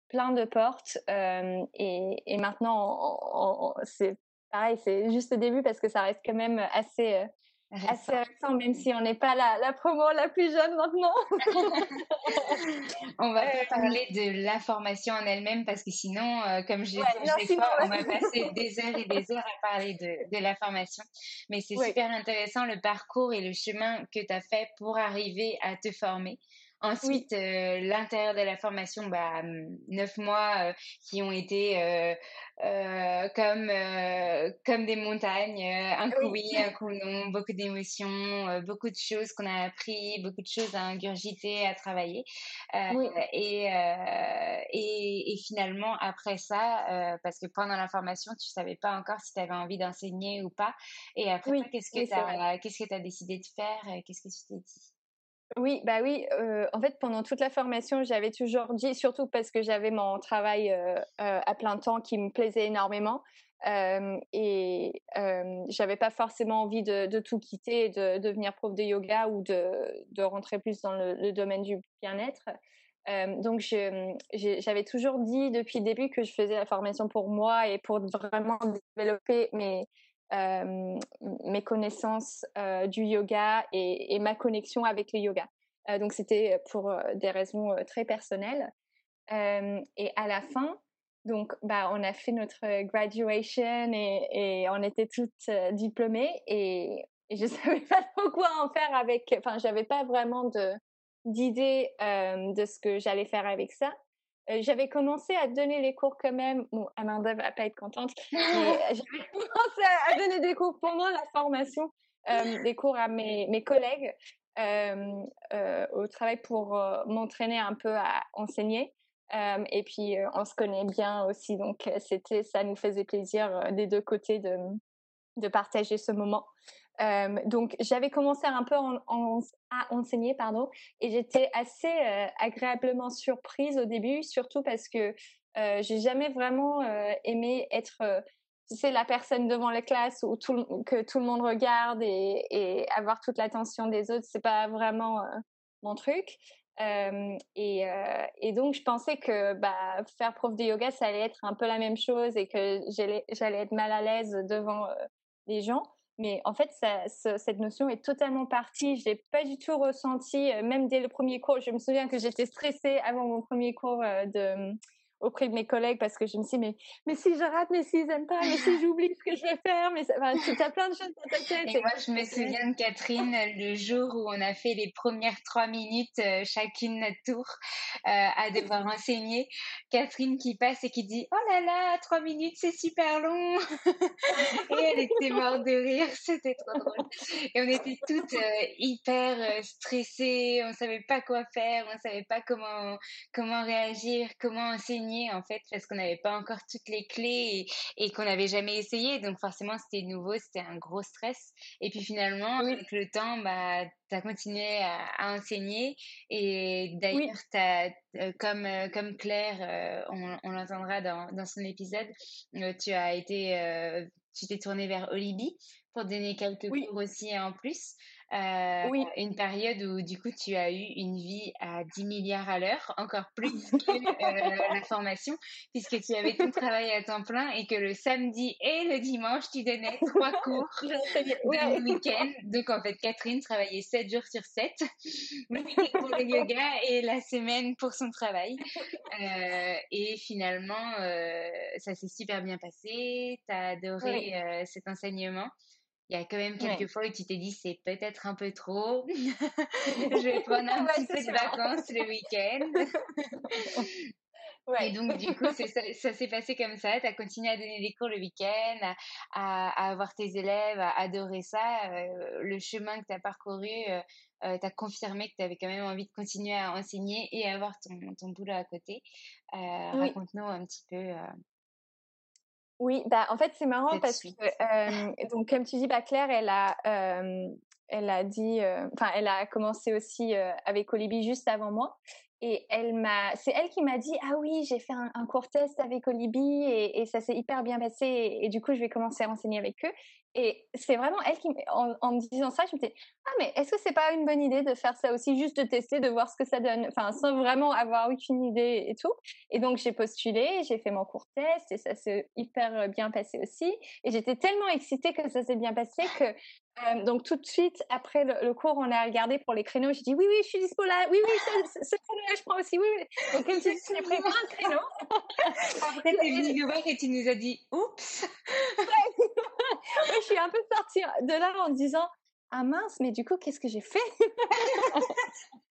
plein de portes et, et, maintenant c'est pareil, c'est juste le début parce que ça reste quand même assez assez récent, même si on n'est pas la, la, promo la plus jeune maintenant. on va pas parler de la formation en elle-même parce que sinon, euh, comme je l'ai dit fois, on va passer des heures et des heures à parler de, de la formation. Mais c'est super intéressant le parcours et le chemin que tu as fait pour arriver à te former. Ensuite, euh, l'intérieur de la formation, bah, hum, neuf mois euh, qui ont été euh, comme comme des montagnes, un coup oui, un coup non, beaucoup d'émotions, beaucoup de choses qu'on a appris, beaucoup de choses à ingurgiter, à travailler. Et, et, et finalement après ça, parce que pendant la formation, tu savais pas encore si tu avais envie d'enseigner ou pas. Et après, qu'est-ce que tu as qu'est-ce que tu as décidé de faire Qu'est-ce que tu t'es dit? Oui, bah oui. en fait, pendant toute la formation, j'avais toujours dit, surtout parce que j'avais mon travail à plein temps qui me plaisait énormément, et j'avais pas forcément envie de, tout quitter, de, devenir prof de yoga ou de, rentrer plus dans le, domaine du bien-être. donc, j'avais toujours dit depuis le début que je faisais la formation pour moi et pour vraiment développer mes mes connaissances du yoga et, ma connexion avec le yoga. donc c'était pour des raisons très personnelles. et à la fin, donc bah on a fait notre graduation et, on était toutes diplômées et, et je savais pas trop quoi en faire avec. Enfin, j'avais pas vraiment d'idée de ce que j'allais faire avec ça. Euh, j'avais commencé à donner les cours quand même. Bon, Amanda va pas être contente, mais j'avais commencé à donner des cours pendant la formation, euh, des cours à mes, mes collègues euh, au travail pour m'entraîner un peu à enseigner. et puis on se connaît bien aussi, donc c'était, ça nous faisait plaisir des deux côtés de, de partager ce moment donc j'avais commencé un peu à enseigner, pardon, et j'étais assez agréablement surprise au début, surtout parce que j'ai jamais vraiment aimé être sais, la personne devant la classe où tout, que tout le monde regarde et, avoir toute l'attention des autres, c'est pas vraiment mon truc. et, et, donc, je pensais que bah, faire prof de yoga, ça allait être un peu la même chose et que j'allais être mal à l'aise devant les gens. Mais en fait, cette notion est totalement partie. Je l'ai pas du tout ressenti, même dès le premier cours. Je me souviens que j'étais stressée avant mon premier cours de auprès de mes collègues parce que je me suis dit, mais, mais si je rate, mais s'ils n'aiment pas, mais si j'oublie ce que je vais faire, mais enfin, tu as plein de choses dans ta tête. Et, moi, je me souviens de Catherine, le jour où on a fait les premières trois minutes, euh, chacune notre tour, euh, à devoir enseigner. Catherine qui passe et qui dit, oh là là, trois minutes, c'est super long. et elle était morte de rire, c'était trop drôle. Et on était toutes euh, hyper stressées, on savait pas quoi faire, on savait pas comment, comment réagir, comment enseigner en fait parce qu'on n'avait pas encore toutes les clés et, qu'on n'avait jamais essayé. Donc forcément, c'était nouveau, c'était un gros stress. Et puis finalement, avec le temps, bah, tu as continué à, enseigner. Et d'ailleurs, euh, comme, euh, comme Claire, euh, on, l'entendra dans, dans son épisode, tu as été, tu t'es tournée vers Olibi pour donner quelques cours aussi en plus. Euh, oui. Une période où du coup tu as eu une vie à 10 milliards à l'heure, encore plus que euh, la formation, puisque tu avais ton travail à temps plein et que le samedi et le dimanche tu donnais trois cours le week-end. Donc en fait Catherine travaillait 7 jours sur 7, le pour le yoga et la semaine pour son travail. Euh, et finalement ça s'est super bien passé, tu as adoré cet enseignement. Il y a quand même quelques fois où tu t'es dit c'est peut-être un peu trop. je vais prendre un petit peu de vacances le week-end. Et donc, du coup, ça, s'est passé comme ça. Tu as continué à donner des cours le week-end, à, avoir tes élèves, à adorer ça. Euh, le chemin que tu as parcouru, euh, euh tu as confirmé que tu avais quand même envie de continuer à enseigner et avoir ton, ton boulot à côté. Euh, raconte-nous un petit peu oui, bah en fait c'est marrant parce que donc comme tu dis, bah Claire, elle a elle a dit, enfin elle a commencé aussi avec Olibi juste avant moi. et elle m'a, c'est elle qui m'a dit ah oui j'ai fait un, court test avec Olibi et, et ça s'est hyper bien passé et, du coup je vais commencer à enseigner avec eux et c'est vraiment elle qui, en, me disant ça, je me disais, ah, mais est-ce que c'est pas une bonne idée de faire ça aussi, juste de tester, de voir ce que ça donne, enfin, sans vraiment avoir aucune idée et tout. Et donc, j'ai postulé, j'ai fait mon court test et ça s'est hyper bien passé aussi. Et j'étais tellement excitée que ça s'est bien passé que, euh, donc, tout de suite, après le, cours, on a regardé pour les créneaux. J'ai dit, oui, oui, je suis dispo là. Oui, oui, ce, créneau-là, je prends aussi. Oui, oui. Donc, comme tu j'ai pris plein de créneaux. Après, t'es venu nous voir et tu nous as dit, oups je suis un peu sortie de là en disant ah mince, mais du coup, qu'est-ce que j'ai fait?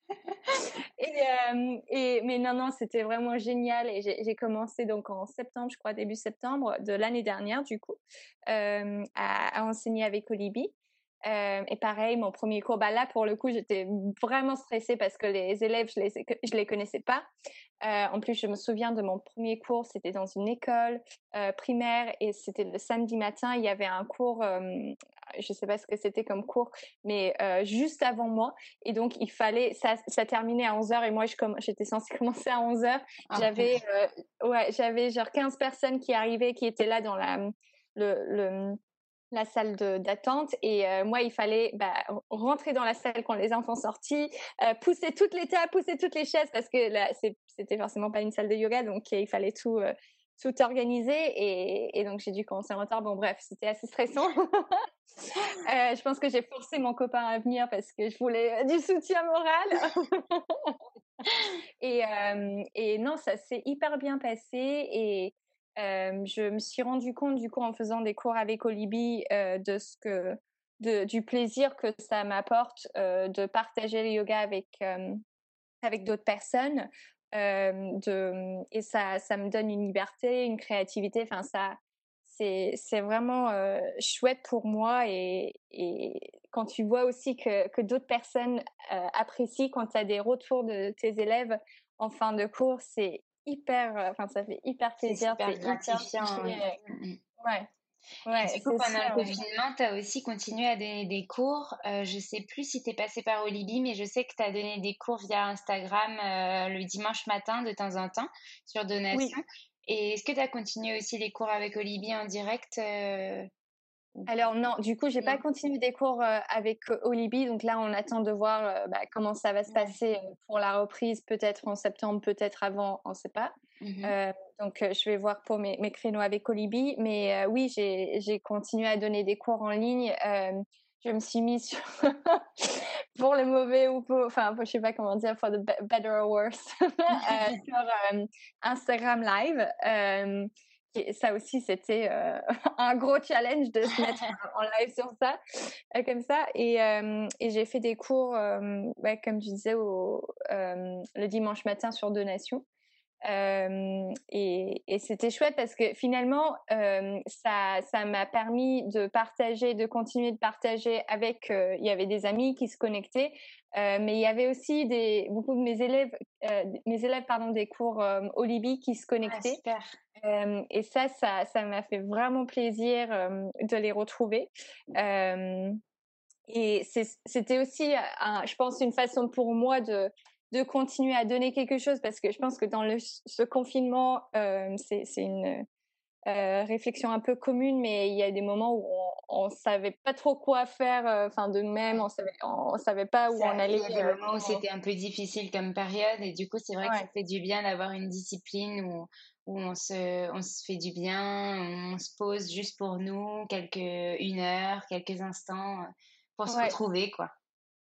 Et, euh, et, mais non, non, c'était vraiment génial. Et j'ai commencé donc en septembre, je crois, début septembre de l'année dernière, du coup, euh, à, à, enseigner avec Olibi. Euh, et pareil, mon premier cours, bah là pour le coup, j'étais vraiment stressée parce que les élèves, je les, je les connaissais pas. Euh, en plus, je me souviens de mon premier cours, c'était dans une école euh, primaire et c'était le samedi matin. Il y avait un cours, je sais pas ce que c'était comme cours, mais juste avant moi. Et donc, il fallait, ça, ça terminait à 11h et moi, j'étais censée commencer à 11h. Ah, j'avais, ouais, j'avais genre 15 personnes qui arrivaient, qui étaient là dans la, le, le la salle d'attente et euh, moi il fallait bah, rentrer dans la salle quand les enfants sortis, euh, pousser toutes les tables, pousser toutes les chaises parce que là c'était forcément pas une salle de yoga donc il fallait tout euh, tout organiser et, et donc j'ai dû commencer en retard. Bon bref c'était assez stressant. je pense que j'ai forcé mon copain à venir parce que je voulais du soutien moral. et, et non ça s'est hyper bien passé et je me suis rendu compte du coup en faisant des cours avec Olibi de ce que de, du plaisir que ça m'apporte de partager le yoga avec avec d'autres personnes et ça ça me donne une liberté une créativité. Enfin ça c'est c'est vraiment chouette pour moi et et quand tu vois aussi que que d'autres personnes apprécient quand tu as des retours de tes élèves en fin de cours c'est hyper, euh, enfin, ça fait hyper plaisir. C'est hyper gratifiant. ouais. Mm, mm. ouais. du coup, pendant le confinement, tu as aussi continué à donner des cours. Euh, je sais plus si tu es passé par Olibi, mais je sais que tu as donné des cours via Instagram euh, le dimanche matin de temps en temps sur donation. Et est-ce que tu as continué aussi les cours avec Olibi en direct euh, alors non, du coup, j'ai pas continué des cours avec Olibi, donc là, on attend de voir bah, comment ça va se passer pour la reprise, peut-être en septembre, peut-être avant, on ne sait pas. Mmh donc, je vais voir pour mes, mes créneaux avec Olibi, mais oui, j'ai continué à donner des cours en ligne. je me suis mise sur pour le mauvais ou pour, enfin, je sais pas comment dire, for the better or worse, sur Instagram Live ça aussi, c'était euh, un gros challenge de se mettre en live sur ça, euh, comme ça. Et, euh, et j'ai fait des cours, ouais, comme je disais, au, le dimanche matin sur donation. Et, et c'était chouette parce que finalement, ça, ça m'a permis de partager, de continuer de partager avec. il y avait des amis qui se connectaient, mais il y avait aussi des beaucoup de mes élèves, mes élèves pardon des cours au Libye qui se ah, connectaient. super et ça, ça, ça m'a fait vraiment plaisir de les retrouver. et c'était aussi, je pense, une façon pour moi de, de continuer à donner quelque chose parce que je pense que dans le, ce confinement, c'est une réflexion un peu commune, mais il y a des moments où on, on savait pas trop quoi faire, enfin de nous-mêmes, on savait, on, savait pas où on allait. Il y a des moments où c'était un peu difficile comme période, et du coup c'est vrai que ça fait du bien d'avoir une discipline où où on se, on se fait du bien, on se pose juste pour nous, quelques, une heure, quelques instants pour se retrouver, quoi.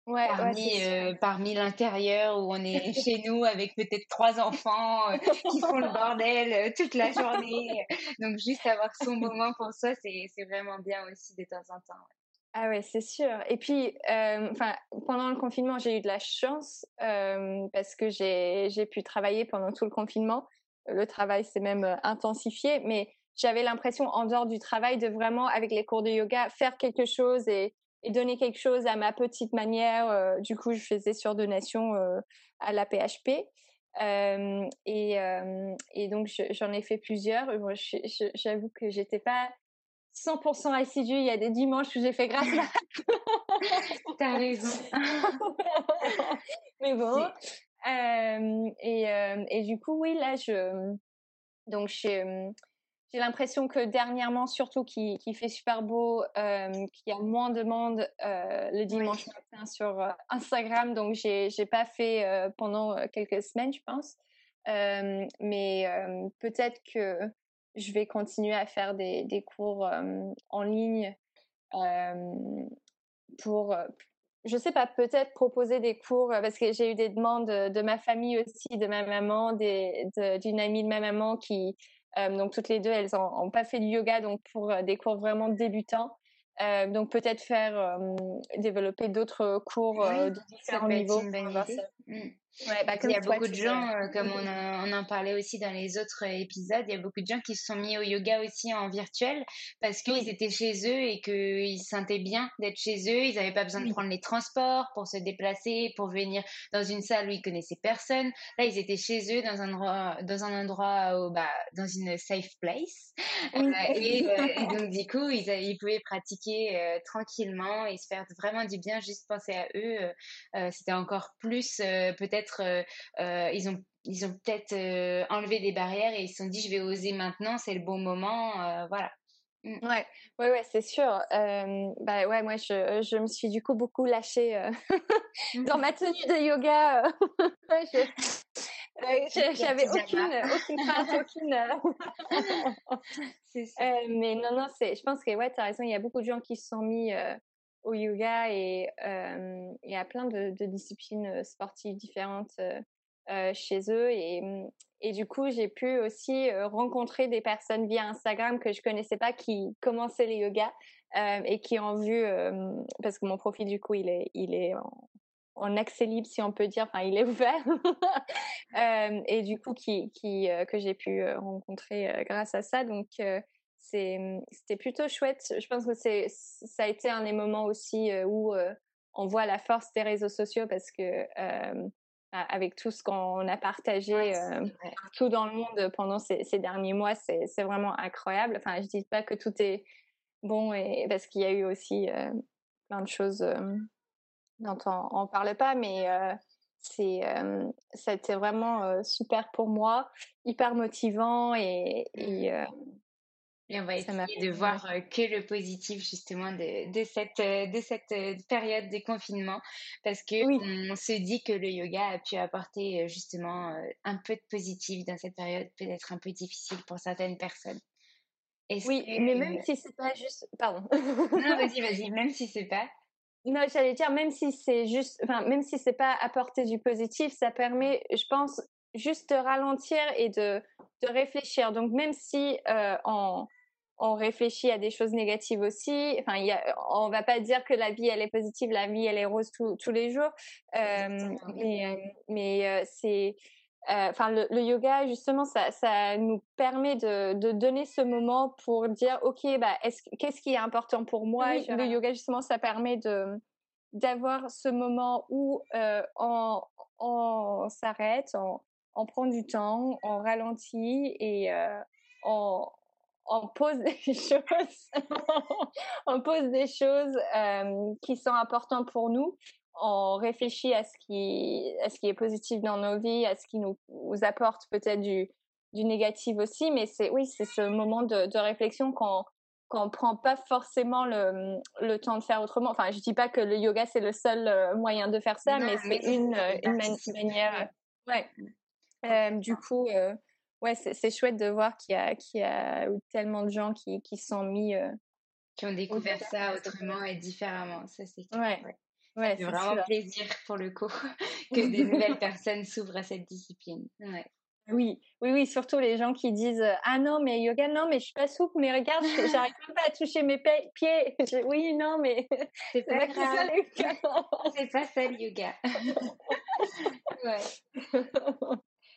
Ouais, parmi euh, parmi l'intérieur où on est chez nous avec peut-être trois enfants euh, qui font le bordel euh, toute la journée. Donc juste avoir son moment pour soi, c'est vraiment bien aussi de temps en temps. Ah ouais, c'est sûr. Et puis, enfin, pendant le confinement, j'ai eu de la chance parce que j'ai j'ai pu travailler pendant tout le confinement le travail s'est même intensifié, mais j'avais l'impression en dehors du travail de vraiment, avec les cours de yoga, faire quelque chose et, donner quelque chose à ma petite manière. Euh, du coup, je faisais sur donation euh, à la PHP. et, et, donc, j'en ai fait plusieurs. J'avoue que j'étais pas 100% assidue. Il y a des dimanches où j'ai fait grâce T'as raison. Mais bon. et, et, du coup, oui, là, je, donc, j'ai l'impression que dernièrement, surtout, qu'il fait super beau, qu'il y a moins de monde le dimanche matin sur Instagram. Donc, j'ai n'ai pas fait pendant quelques semaines, je pense. mais peut-être que je vais continuer à faire des, des cours en ligne pour, je sais pas, peut-être proposer des cours parce que j'ai eu des demandes de, ma famille aussi, de ma maman, d'une amie de ma maman qui, donc toutes les deux, elles n'ont pas fait du yoga, donc pour des cours vraiment débutants. donc peut-être faire développer d'autres cours de différents niveaux. Ouais, bah, il y a beaucoup de gens, euh, comme on, on, en parlait aussi dans les autres épisodes, il y a beaucoup de gens qui se sont mis au yoga aussi en virtuel parce qu'ils étaient chez eux et qu'ils se sentaient bien d'être chez eux. Ils n'avaient pas besoin de prendre les transports pour se déplacer, pour venir dans une salle où ils connaissaient personne. Là, ils étaient chez eux dans un endroit, dans un endroit, bah, dans une safe place. Euh, et, euh, et, donc, du coup, ils, ils pouvaient pratiquer tranquillement et se faire vraiment du bien, juste penser à eux. C'était encore plus peut-être euh, euh, ils ont ils ont peut-être euh, enlevé des barrières et ils se sont dit je vais oser maintenant, c'est le bon moment, voilà. Mm. Ouais, ouais, ouais, c'est sûr. bah ouais, moi je, je, me suis du coup beaucoup lâchée dans ma tenue de yoga. J'avais aucune, aucune crainte, aucune. mais non, non, c'est. Je pense que ouais, as raison. Il y a beaucoup de gens qui se sont mis au yoga et, euh, et à plein de, disciplines sportives différentes chez eux. Et, mmh, et du coup, j'ai pu aussi rencontrer des personnes via Instagram que je connaissais pas qui commençaient les yogas et qui ont vu, parce que mon profil du coup, il est, il est en, en accès libre, si on peut dire, enfin, il est ouvert. et du coup, qui, qui que j'ai pu rencontrer grâce à ça. Donc, c'était plutôt chouette. Je pense que c'est ça a été un des moments aussi où on voit la force des réseaux sociaux parce que avec tout ce qu'on a partagé tout dans le monde pendant ces, derniers mois, c'est vraiment incroyable. Enfin, je dis pas que tout est bon et parce qu'il y a eu aussi plein de choses dont on, ne parle pas, mais c'est ça a été vraiment super pour moi, hyper motivant et, et et on va essayer de voir que le positif justement de, de cette, de cette période de confinement parce que on se dit que le yoga a pu apporter justement un peu de positif dans cette période peut-être un peu difficile pour certaines personnes. Oui, mais même si c'est pas juste, pardon. non, vas-y, vas-y, même si c'est pas. Non, j'allais dire même si c'est juste, enfin même si c'est pas apporter du positif, ça permet, je pense, juste de ralentir et de, de réfléchir. Donc même si euh, en on réfléchit à des choses négatives aussi. Enfin, y a, on va pas dire que la vie elle est positive, la vie elle est rose tous les jours. Euh, mais euh, mais euh, c'est euh, enfin le, le, yoga justement ça, ça nous permet de, de donner ce moment pour dire ok bah est-ce qu'est-ce qui est important pour moi? Le yoga justement ça permet de d'avoir ce moment où euh, on, on s'arrête on, on, prend du temps on ralentit et on, on pose des choses, on pose des choses euh, qui sont importantes pour nous. On réfléchit à ce qui, à ce qui est positif dans nos vies, à ce qui nous, nous apporte peut-être du, du négatif aussi. Mais c'est oui, c'est ce moment de, de réflexion qu'on qu'on prend pas forcément le, le, temps de faire autrement. Enfin, je dis pas que le yoga c'est le seul euh, moyen de faire ça, mais, c'est une, une manière. Ouais. Euh, du coup, euh, ouais, c'est chouette de voir qu'il y, a, y a tellement de gens qui, qui sont mis. Euh, qui ont découvert ça autrement et différemment. Ça, c'est ouais. ouais. c'est vraiment plaisir pour le coup que des nouvelles personnes s'ouvrent à cette discipline. Ouais. Oui, oui, oui, surtout les gens qui disent Ah non, mais yoga, non, mais je suis pas souple, mais regarde, j'arrive même pas à toucher mes pieds. oui, non, mais c'est pas, ça le yoga. c'est pas ça le yoga. ouais.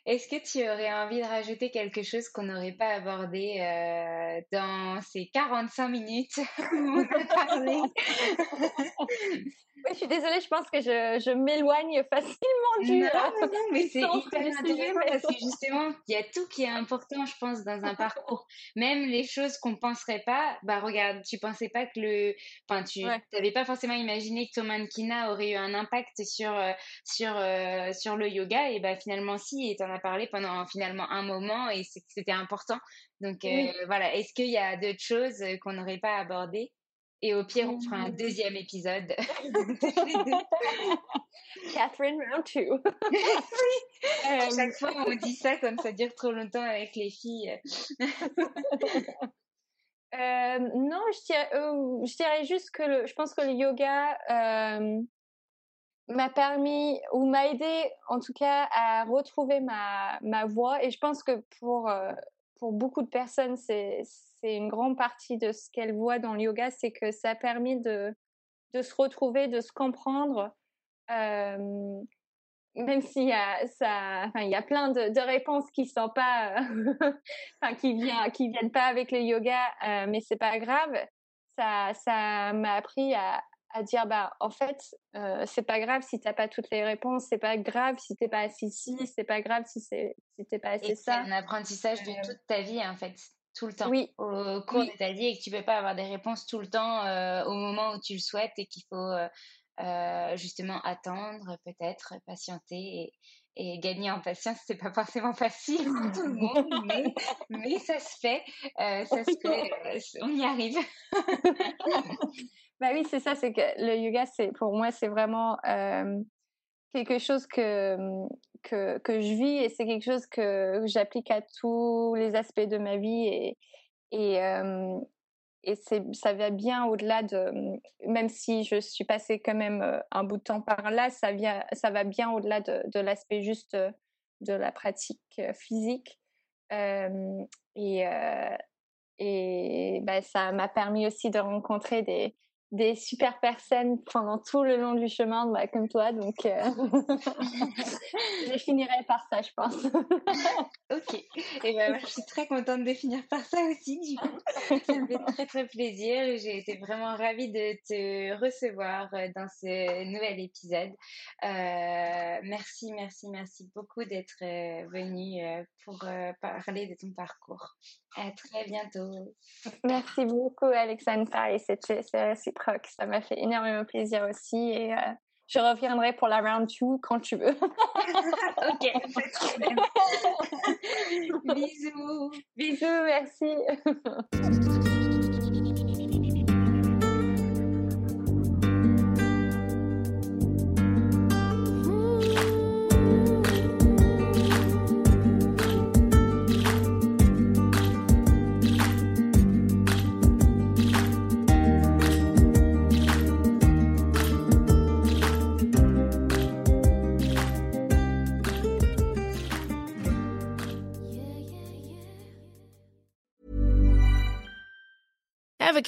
Est-ce que tu aurais envie de rajouter quelque chose qu'on n'aurait pas abordé euh, dans ces 45 minutes où on a parlé? je suis désolée, je pense que je, je m'éloigne facilement du. Non, non, non mais c'est hyper intéressant parce que justement, il y a tout qui est important, je pense, dans un parcours. Même les choses qu'on penserait pas, bah regarde, tu pensais pas que le. Enfin, tu n'avais pas forcément imaginé que ton mannequinat aurait eu un impact sur, euh, sur, euh, sur le yoga, et bah finalement, si, et tu en as parlé pendant finalement un moment, et c'était important. Donc euh, voilà, est-ce qu'il y a d'autres choses qu'on n'aurait pas abordées? Et au pire, on fera un mmh. deuxième épisode. Catherine round two. À chaque fois, on dit ça comme ça dure trop longtemps avec les filles. Euh, non, je dirais, euh, je dirais juste que le, je pense que le yoga euh, m'a permis ou m'a aidé en tout cas à retrouver ma, ma voix et je pense que pour, pour beaucoup de personnes, c'est c'est une grande partie de ce qu'elle voit dans le yoga, c'est que ça a permis de, de se retrouver, de se comprendre. Euh, même s'il y a ça, enfin, il y a plein de, de réponses qui sont pas, enfin, qui viennent, qui viennent pas avec le yoga, euh, mais c'est pas grave. Ça, ça m'a appris à, à dire bah en fait euh, c'est pas grave si t'as pas toutes les réponses c'est pas grave si t'es pas assez ci c'est pas grave si c'est si t'es pas assez ça c'est un apprentissage de toute ta vie en fait tout le temps oui. au cours de ta vie et que tu peux pas avoir des réponses tout le temps euh, au moment où tu le souhaites et qu'il faut euh, euh, justement attendre, peut-être patienter et, gagner en patience. C'est pas forcément facile pour tout le monde, mais, mais ça se fait, ça se fait, on y arrive. bah oui, c'est ça, c'est que le yoga, c'est pour moi, c'est vraiment quelque chose que que, je vis et c'est quelque chose que j'applique à tous les aspects de ma vie et, et, euh, et ça va bien au-delà de, même si je suis passée quand même un bout de temps par là, ça, vient, ça va bien au-delà de, l'aspect juste de la pratique physique. Euh, et euh, et bah, ça m'a permis aussi de rencontrer des, des super personnes pendant tout le long du chemin, bah, comme toi. Donc, euh, je finirai par ça, je pense. ok. Et ben, je suis très contente de finir par ça aussi, du coup. Ça me fait très, très plaisir. J'ai été vraiment ravie de te recevoir euh, dans ce nouvel épisode. Euh, merci, merci, merci beaucoup d'être venu pour parler de ton parcours. À très bientôt. Merci beaucoup, Alexandra. Et c'est réciproque. Ça m'a fait énormément plaisir aussi. Et euh, je reviendrai pour la round 2 quand tu veux. ok, Bisous. Bisous, merci.